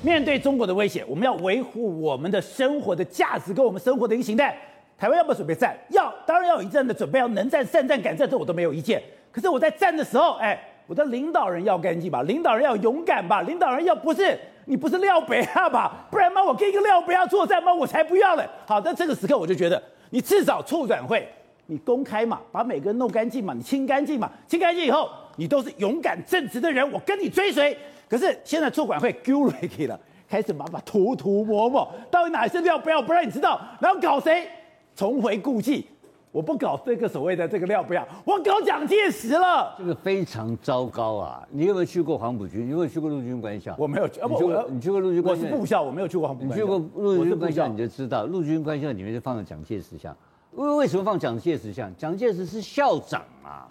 面对中国的威胁，我们要维护我们的生活的价值跟我们生活的一个形态。台湾要不要准备战？要，当然要有一阵的准备，要能战善战敢战，这我都没有意见。可是我在战的时候，哎，我的领导人要干净吧，领导人要勇敢吧，领导人要不是你不是廖北亚吧？不然嘛，我跟一个廖北亚作战吗？我才不要了。好，在这个时刻，我就觉得你至少促转会，你公开嘛，把每个人弄干净嘛，你清干净嘛，清干净以后，你都是勇敢正直的人，我跟你追随。可是现在促管会丢了了，开始麻烦涂涂抹抹，到底哪一些料不要不让你知道，然后搞谁？重回故技，我不搞这个所谓的这个料不要，我搞蒋介石了。这个非常糟糕啊！你有没有去过黄埔军？你有没有去过陆军官校？我没有去。你去过？你去过陆军官校？我是部校，我没有去过黄埔。你去过陆军官校，你就知道陆军官校里面就放了蒋介石像。为为什么放蒋介石像？蒋介石是校长啊。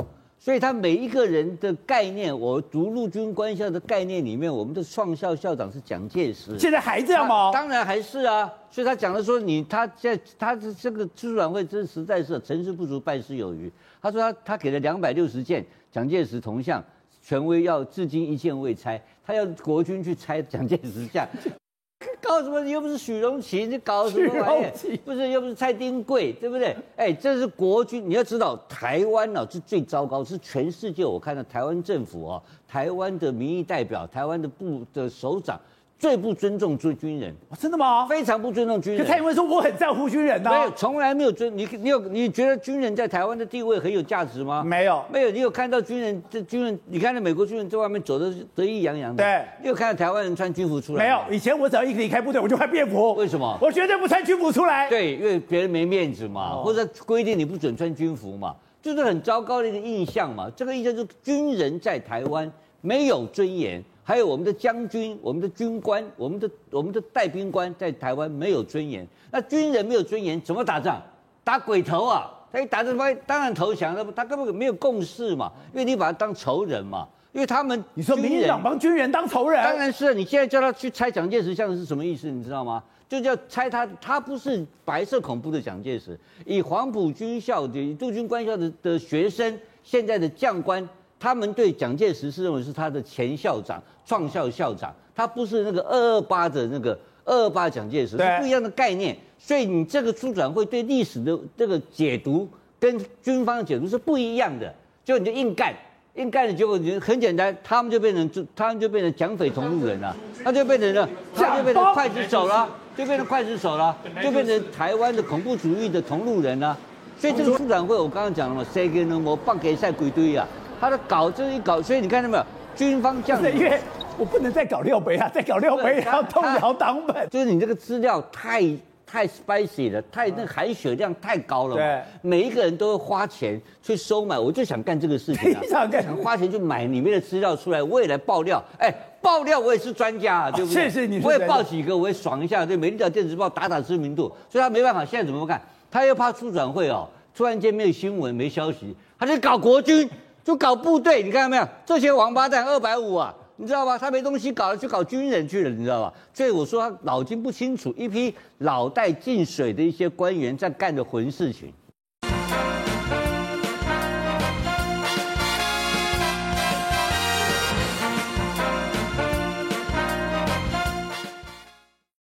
所以他每一个人的概念，我读陆军官校的概念里面，我们的创校校长是蒋介石。现在还这样吗？当然还是啊。所以他讲的说，你他在他的这个促转会，这实在是成事不足败事有余。他说他他给了两百六十件蒋介石铜像，权威要至今一件未拆，他要国军去拆蒋介石像。搞什么？你又不是许荣奇，你搞什么玩意？不是，又不是蔡丁贵，对不对？哎，这是国军。你要知道，台湾呢、啊、是最糟糕，是全世界我看到台湾政府啊，台湾的民意代表，台湾的部的首长。最不尊重军军人，真的吗？非常不尊重军人。蔡英文说我很在乎军人呐，没有，从来没有尊你。你有你觉得军人在台湾的地位很有价值吗？没有，没有。你有看到军人这军人？你看到美国军人在外面走的得意洋洋的。对，你有看到台湾人穿军服出来？没有。以前我只要一离开部队，我就换便服。为什么？我绝对不穿军服出来。对，因为别人没面子嘛，或者规定你不准穿军服嘛，就是很糟糕的一个印象嘛。这个印象就是军人在台湾没有尊严。还有我们的将军、我们的军官、我们的我们的带兵官在台湾没有尊严，那军人没有尊严怎么打仗？打鬼头啊！他一打这方当然投降了，他根本没有共识嘛，因为你把他当仇人嘛，因为他们你说民进党帮军人当仇人，当然是你现在叫他去拆蒋介石像是什么意思？你知道吗？就叫拆他，他不是白色恐怖的蒋介石，以黄埔军校的陆军官校的的学生，现在的将官。他们对蒋介石是认为是他的前校长、创校校长，他不是那个二二八的那个二二八蒋介石，是不一样的概念。所以你这个出转会对历史的这个解读跟军方的解读是不一样的，就你就硬干，硬干的结果你很简单，他们就变成就他们就变成蒋匪同路人了，他就变成了，他就变成刽子手了，就变成刽子手了，就变成台湾的恐怖主义的同路人了。所以这个出转会我刚刚讲了嘛，谁给能我放给赛鬼堆啊？他的搞这一搞，所以你看到没有？军方将领，因为我不能再搞廖北啊，再搞廖北亚要动摇党本。就是你这个资料太太 spicy 了，太那含血量太高了。对，每一个人都会花钱去收买，我就想干这个事情啊，想干，想花钱去买里面的资料出来，我也来爆料。哎，爆料我也是专家啊，对不对？谢谢你，我也爆几个，我也爽一下，对《美丽岛电子报》打打知名度。所以他没办法，现在怎么看？他又怕出转会哦，突然间没有新闻，没消息，他就搞国军。就搞部队，你看到没有？这些王八蛋二百五啊，你知道吧？他没东西搞了，就搞军人去了，你知道吧？所以我说他脑筋不清楚，一批脑袋进水的一些官员在干的混事情。